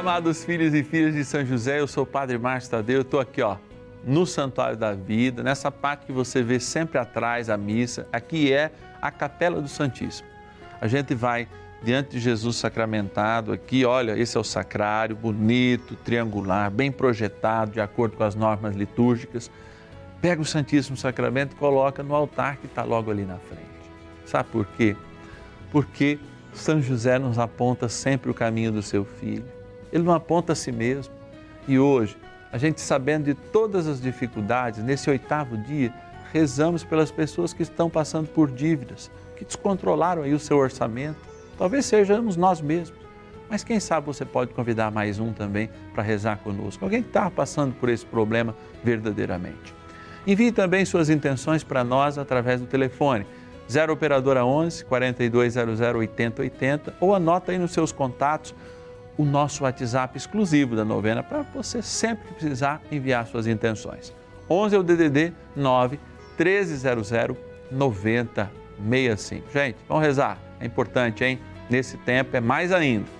amados filhos e filhas de São José, eu sou o Padre Márcio Tadeu, eu estou aqui, ó, no Santuário da Vida, nessa parte que você vê sempre atrás a missa, aqui é a Capela do Santíssimo. A gente vai diante de Jesus sacramentado aqui, olha, esse é o sacrário, bonito, triangular, bem projetado, de acordo com as normas litúrgicas. Pega o Santíssimo Sacramento e coloca no altar que está logo ali na frente. Sabe por quê? Porque São José nos aponta sempre o caminho do seu filho. Ele não aponta a si mesmo. E hoje, a gente sabendo de todas as dificuldades, nesse oitavo dia, rezamos pelas pessoas que estão passando por dívidas, que descontrolaram aí o seu orçamento Talvez sejamos nós mesmos. Mas quem sabe você pode convidar mais um também para rezar conosco. Alguém que está passando por esse problema verdadeiramente. Envie também suas intenções para nós através do telefone 0 operadora 11 4200 8080 ou anota aí nos seus contatos o nosso WhatsApp exclusivo da novena para você sempre que precisar enviar suas intenções. 11 é o DDD 9 1300 9065. Gente, vamos rezar. É importante, hein? nesse tempo é mais ainda.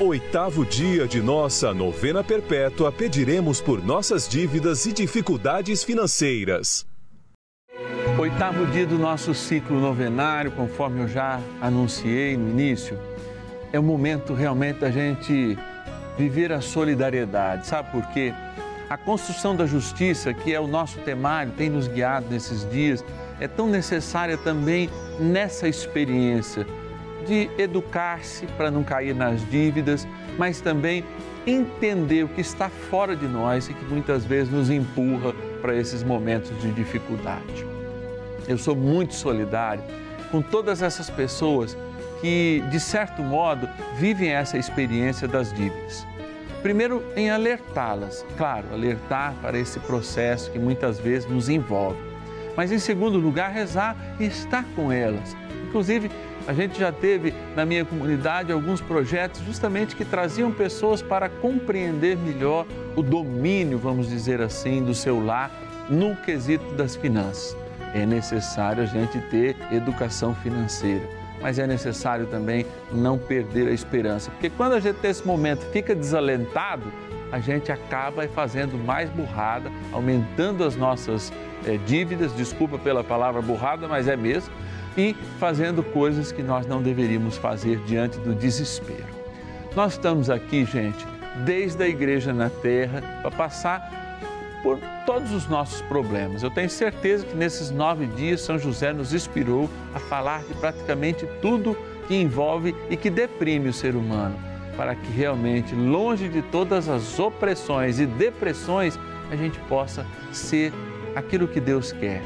oitavo dia de nossa novena perpétua, pediremos por nossas dívidas e dificuldades financeiras. Oitavo dia do nosso ciclo novenário, conforme eu já anunciei no início, é o momento realmente da gente viver a solidariedade. Sabe por quê? A construção da justiça, que é o nosso temário, tem nos guiado nesses dias, é tão necessária também nessa experiência de educar-se para não cair nas dívidas, mas também entender o que está fora de nós e que muitas vezes nos empurra para esses momentos de dificuldade. Eu sou muito solidário com todas essas pessoas que, de certo modo, vivem essa experiência das dívidas. Primeiro, em alertá-las, claro, alertar para esse processo que muitas vezes nos envolve. Mas, em segundo lugar, rezar e estar com elas. Inclusive, a gente já teve na minha comunidade alguns projetos justamente que traziam pessoas para compreender melhor o domínio, vamos dizer assim, do seu lar no quesito das finanças. É necessário a gente ter educação financeira, mas é necessário também não perder a esperança, porque quando a gente nesse momento fica desalentado, a gente acaba fazendo mais burrada, aumentando as nossas é, dívidas, desculpa pela palavra burrada, mas é mesmo e fazendo coisas que nós não deveríamos fazer diante do desespero. Nós estamos aqui, gente, desde a igreja na terra, para passar por todos os nossos problemas. Eu tenho certeza que nesses nove dias São José nos inspirou a falar de praticamente tudo que envolve e que deprime o ser humano, para que realmente, longe de todas as opressões e depressões, a gente possa ser aquilo que Deus quer,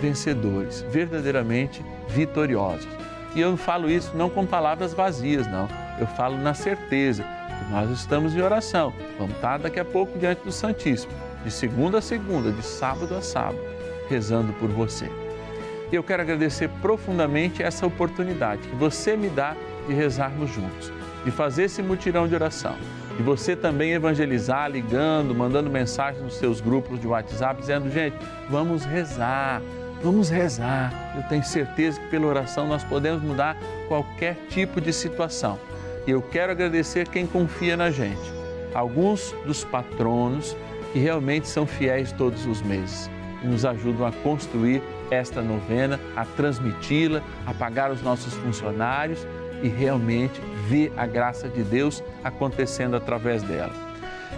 vencedores, verdadeiramente vitoriosos. E eu falo isso não com palavras vazias, não. eu falo na certeza que nós estamos em oração. Vamos estar daqui a pouco diante do Santíssimo, de segunda a segunda, de sábado a sábado, rezando por você. E eu quero agradecer profundamente essa oportunidade que você me dá de rezarmos juntos, de fazer esse mutirão de oração, de você também evangelizar, ligando, mandando mensagem nos seus grupos de WhatsApp, dizendo: gente, vamos rezar, vamos rezar. Eu tenho certeza que pela oração nós podemos mudar qualquer tipo de situação. E eu quero agradecer quem confia na gente, alguns dos patronos que realmente são fiéis todos os meses e nos ajudam a construir esta novena, a transmiti-la, a pagar os nossos funcionários e realmente ver a graça de Deus acontecendo através dela.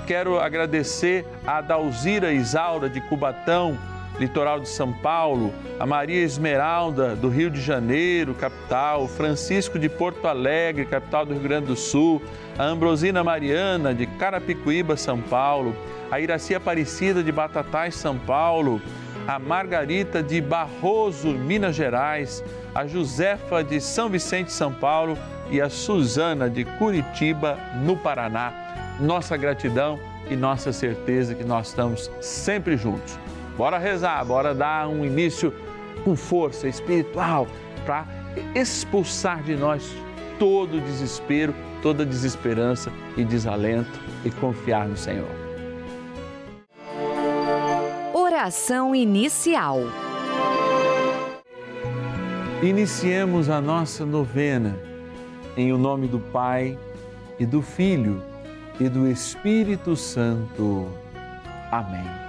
Quero agradecer a Dalzira Isaura de Cubatão, litoral de São Paulo, a Maria Esmeralda do Rio de Janeiro, capital, Francisco de Porto Alegre, capital do Rio Grande do Sul, a Ambrosina Mariana de Carapicuíba, São Paulo, a Iracia Aparecida de Batatais, São Paulo, a Margarita de Barroso, Minas Gerais, a Josefa de São Vicente, São Paulo e a Suzana de Curitiba, no Paraná. Nossa gratidão e nossa certeza que nós estamos sempre juntos. Bora rezar, bora dar um início com força espiritual para expulsar de nós todo desespero, toda desesperança e desalento e confiar no Senhor. Oração inicial. Iniciemos a nossa novena em o nome do Pai e do Filho e do Espírito Santo. Amém.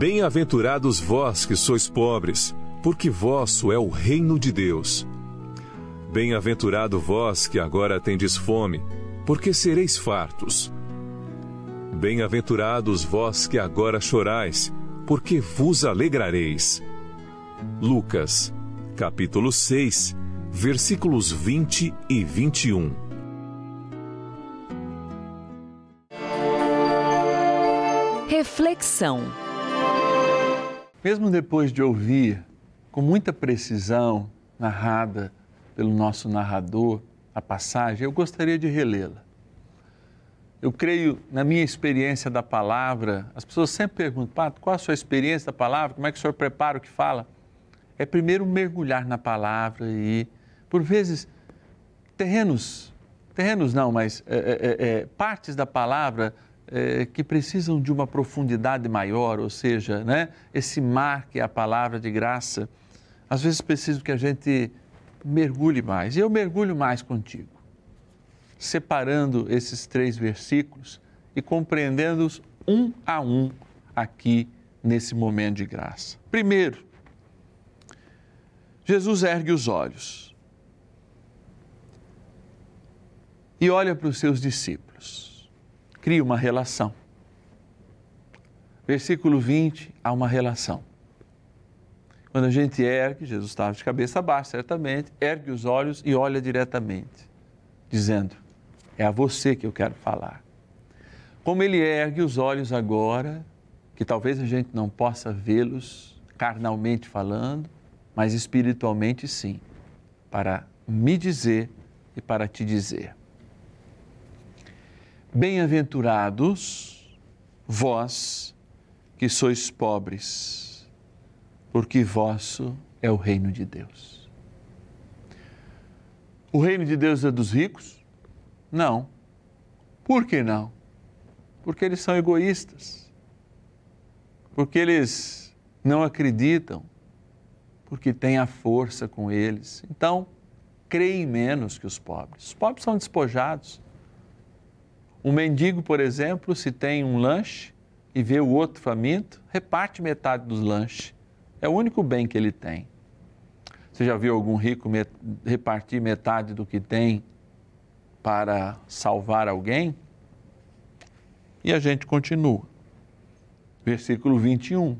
Bem-aventurados vós que sois pobres, porque vosso é o reino de Deus. Bem-aventurado vós que agora tendes fome, porque sereis fartos. Bem-aventurados vós que agora chorais, porque vos alegrareis. Lucas, capítulo 6, versículos 20 e 21. Reflexão mesmo depois de ouvir com muita precisão, narrada pelo nosso narrador, a passagem, eu gostaria de relê-la. Eu creio, na minha experiência da palavra, as pessoas sempre perguntam, Pato, qual a sua experiência da palavra? Como é que o senhor prepara o que fala? é primeiro mergulhar na palavra e, por vezes, terrenos, terrenos não, mas é, é, é, partes da palavra é, que precisam de uma profundidade maior, ou seja, né, esse mar que é a palavra de graça, às vezes preciso que a gente mergulhe mais. E eu mergulho mais contigo, separando esses três versículos e compreendendo-os um a um aqui nesse momento de graça. Primeiro, Jesus ergue os olhos e olha para os seus discípulos, cria uma relação. Versículo 20, há uma relação. Quando a gente ergue, Jesus estava de cabeça baixa, certamente, ergue os olhos e olha diretamente, dizendo: É a você que eu quero falar. Como ele ergue os olhos agora, que talvez a gente não possa vê-los carnalmente falando, mas espiritualmente sim, para me dizer e para te dizer. Bem-aventurados vós que sois pobres, porque vosso é o reino de Deus. O reino de Deus é dos ricos? Não. Por que não? Porque eles são egoístas. Porque eles não acreditam. Porque tem a força com eles. Então, creem menos que os pobres. Os pobres são despojados. Um mendigo, por exemplo, se tem um lanche e vê o outro faminto, reparte metade dos lanches. É o único bem que ele tem. Você já viu algum rico met repartir metade do que tem para salvar alguém? E a gente continua. Versículo 21.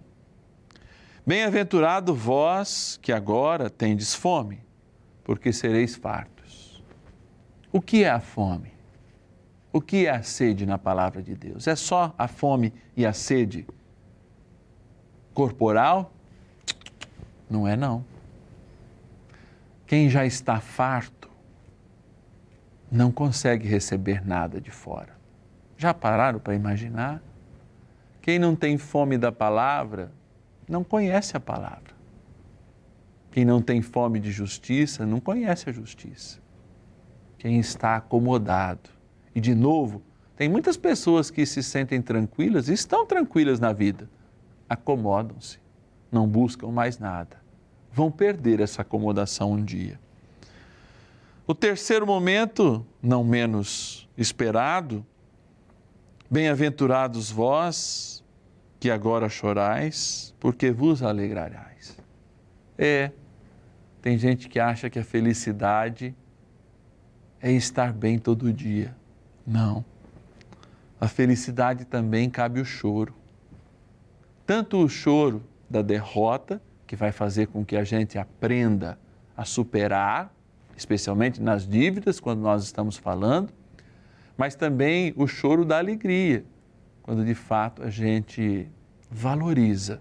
Bem-aventurado vós que agora tendes fome, porque sereis fartos. O que é a fome? O que é a sede na palavra de Deus? É só a fome e a sede corporal? Não é, não. Quem já está farto não consegue receber nada de fora. Já pararam para imaginar? Quem não tem fome da palavra não conhece a palavra. Quem não tem fome de justiça não conhece a justiça. Quem está acomodado e, de novo, tem muitas pessoas que se sentem tranquilas e estão tranquilas na vida, acomodam-se, não buscam mais nada. Vão perder essa acomodação um dia. O terceiro momento, não menos esperado, bem-aventurados vós que agora chorais, porque vos alegrareis. É, tem gente que acha que a felicidade é estar bem todo dia. Não. A felicidade também cabe o choro. Tanto o choro da derrota, que vai fazer com que a gente aprenda a superar, especialmente nas dívidas, quando nós estamos falando, mas também o choro da alegria, quando de fato a gente valoriza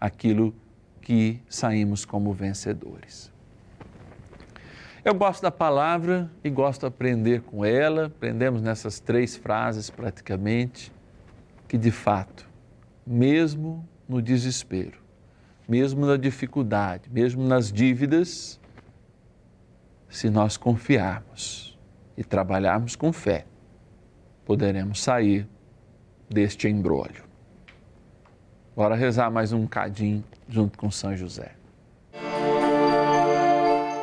aquilo que saímos como vencedores. Eu gosto da palavra e gosto de aprender com ela. Aprendemos nessas três frases praticamente que de fato, mesmo no desespero, mesmo na dificuldade, mesmo nas dívidas, se nós confiarmos e trabalharmos com fé, poderemos sair deste embrólio. Bora rezar mais um cadinho junto com São José.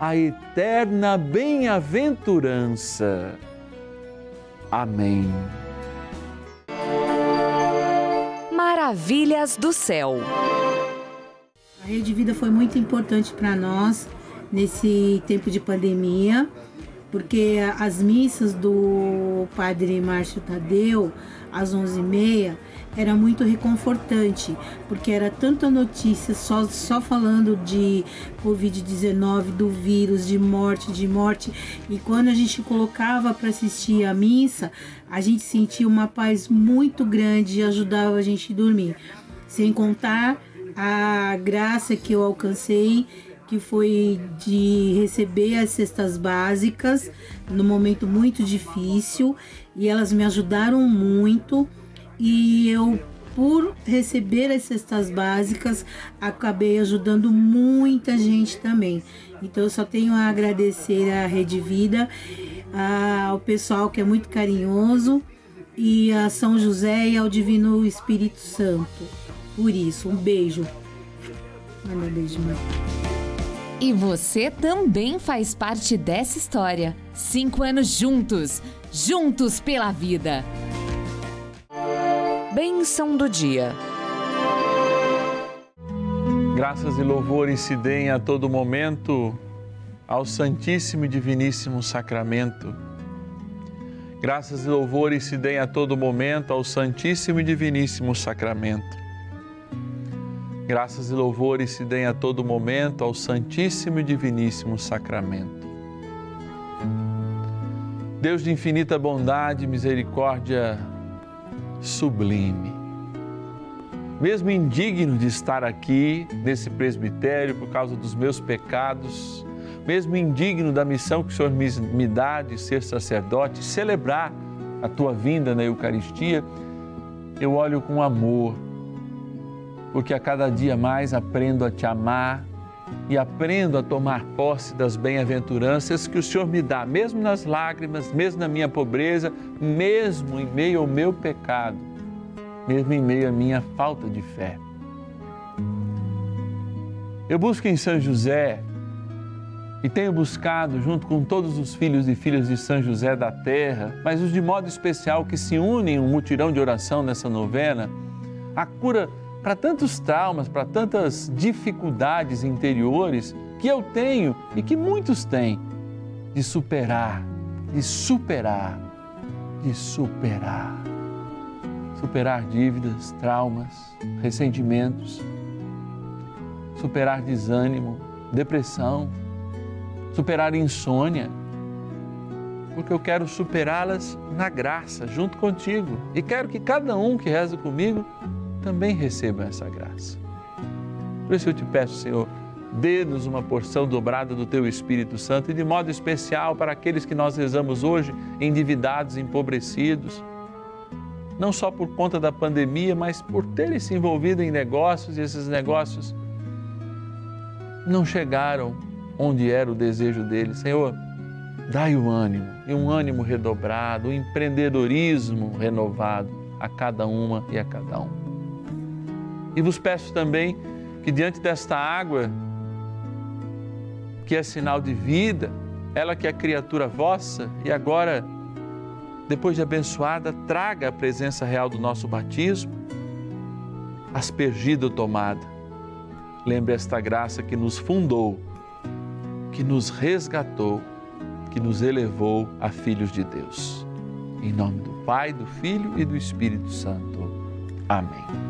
a eterna bem-aventurança. Amém. Maravilhas do céu. A Rede Vida foi muito importante para nós nesse tempo de pandemia, porque as missas do Padre Márcio Tadeu às 11h30 era muito reconfortante, porque era tanta notícia só, só falando de Covid-19, do vírus, de morte, de morte. E quando a gente colocava para assistir a missa, a gente sentia uma paz muito grande e ajudava a gente a dormir. Sem contar a graça que eu alcancei que foi de receber as cestas básicas no momento muito difícil e elas me ajudaram muito e eu por receber as cestas básicas acabei ajudando muita gente também. Então eu só tenho a agradecer à Rede Vida, ao pessoal que é muito carinhoso e a São José e ao Divino Espírito Santo. Por isso, um beijo. Manda um beijo, mãe. E você também faz parte dessa história. Cinco anos juntos, juntos pela vida. Bênção do dia. Graças e louvores se deem a todo momento ao Santíssimo e Diviníssimo Sacramento. Graças e louvores se deem a todo momento ao Santíssimo e Diviníssimo Sacramento. Graças e louvores se deem a todo momento ao Santíssimo e Diviníssimo Sacramento. Deus de infinita bondade misericórdia sublime. Mesmo indigno de estar aqui nesse presbitério por causa dos meus pecados, mesmo indigno da missão que o Senhor me dá de ser sacerdote, celebrar a tua vinda na Eucaristia, eu olho com amor porque a cada dia mais aprendo a te amar e aprendo a tomar posse das bem-aventuranças que o Senhor me dá, mesmo nas lágrimas, mesmo na minha pobreza, mesmo em meio ao meu pecado, mesmo em meio à minha falta de fé. Eu busco em São José e tenho buscado, junto com todos os filhos e filhas de São José da terra, mas os de modo especial que se unem em um mutirão de oração nessa novena, a cura para tantos traumas, para tantas dificuldades interiores que eu tenho e que muitos têm, de superar, de superar, de superar. Superar dívidas, traumas, ressentimentos, superar desânimo, depressão, superar insônia, porque eu quero superá-las na graça, junto contigo. E quero que cada um que reza comigo também recebam essa graça. Por isso eu te peço, Senhor, dê-nos uma porção dobrada do Teu Espírito Santo e de modo especial para aqueles que nós rezamos hoje, endividados, empobrecidos, não só por conta da pandemia, mas por terem se envolvido em negócios e esses negócios não chegaram onde era o desejo deles. Senhor, dai o ânimo, e um ânimo redobrado, um empreendedorismo renovado a cada uma e a cada um. E vos peço também que diante desta água, que é sinal de vida, ela que é criatura vossa e agora, depois de abençoada, traga a presença real do nosso batismo, aspergida ou tomada. Lembre esta graça que nos fundou, que nos resgatou que nos elevou a filhos de Deus. Em nome do Pai, do Filho e do Espírito Santo. Amém.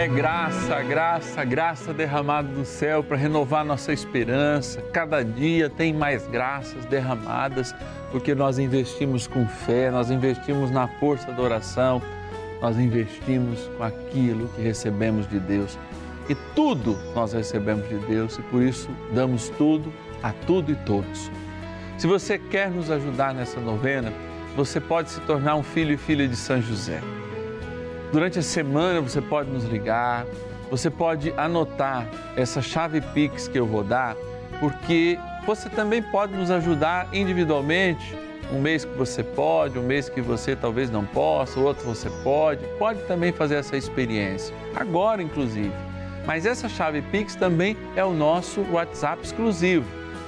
É graça, graça, graça derramada do céu para renovar nossa esperança. Cada dia tem mais graças derramadas, porque nós investimos com fé, nós investimos na força da oração, nós investimos com aquilo que recebemos de Deus. E tudo nós recebemos de Deus e por isso damos tudo a tudo e todos. Se você quer nos ajudar nessa novena, você pode se tornar um filho e filha de São José. Durante a semana você pode nos ligar, você pode anotar essa chave Pix que eu vou dar, porque você também pode nos ajudar individualmente. Um mês que você pode, um mês que você talvez não possa, outro você pode. Pode também fazer essa experiência, agora inclusive. Mas essa chave Pix também é o nosso WhatsApp exclusivo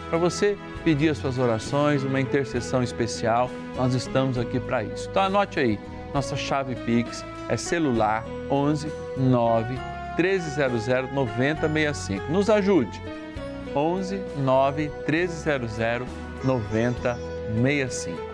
para você pedir as suas orações, uma intercessão especial. Nós estamos aqui para isso. Então anote aí, nossa chave Pix é celular 11 9 1300 9065. Nos ajude. 11 9 1300 9065.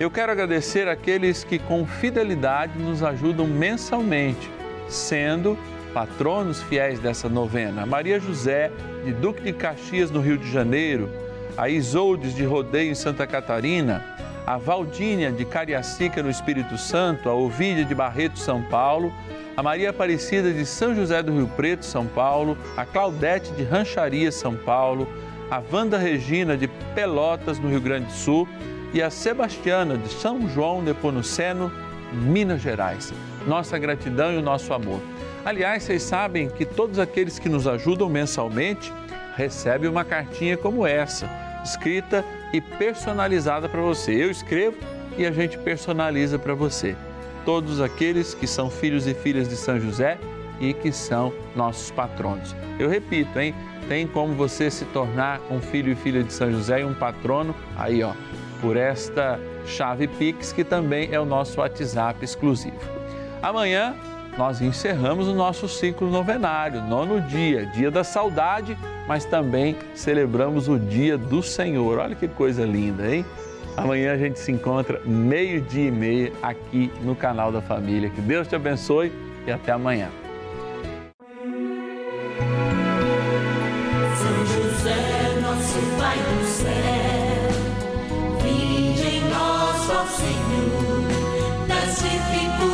Eu quero agradecer aqueles que com fidelidade nos ajudam mensalmente, sendo patronos fiéis dessa novena. Maria José, de Duque de Caxias, no Rio de Janeiro, a Isoldes de Rodeio em Santa Catarina, a Valdínia de Cariacica no Espírito Santo, a Ovídia de Barreto, São Paulo, a Maria Aparecida de São José do Rio Preto, São Paulo, a Claudete de Rancharia, São Paulo, a Wanda Regina de Pelotas, no Rio Grande do Sul, e a Sebastiana de São João de Ponuceno, Minas Gerais. Nossa gratidão e o nosso amor. Aliás, vocês sabem que todos aqueles que nos ajudam mensalmente recebem uma cartinha como essa, escrita e personalizada para você. Eu escrevo e a gente personaliza para você. Todos aqueles que são filhos e filhas de São José e que são nossos patronos. Eu repito, hein? Tem como você se tornar um filho e filha de São José e um patrono aí, ó, por esta chave Pix que também é o nosso WhatsApp exclusivo. Amanhã nós encerramos o nosso ciclo novenário, nono dia, dia da saudade, mas também celebramos o dia do Senhor. Olha que coisa linda, hein? Amanhã a gente se encontra meio-dia e meia aqui no canal da Família. Que Deus te abençoe e até amanhã. Senhor, das dificuldades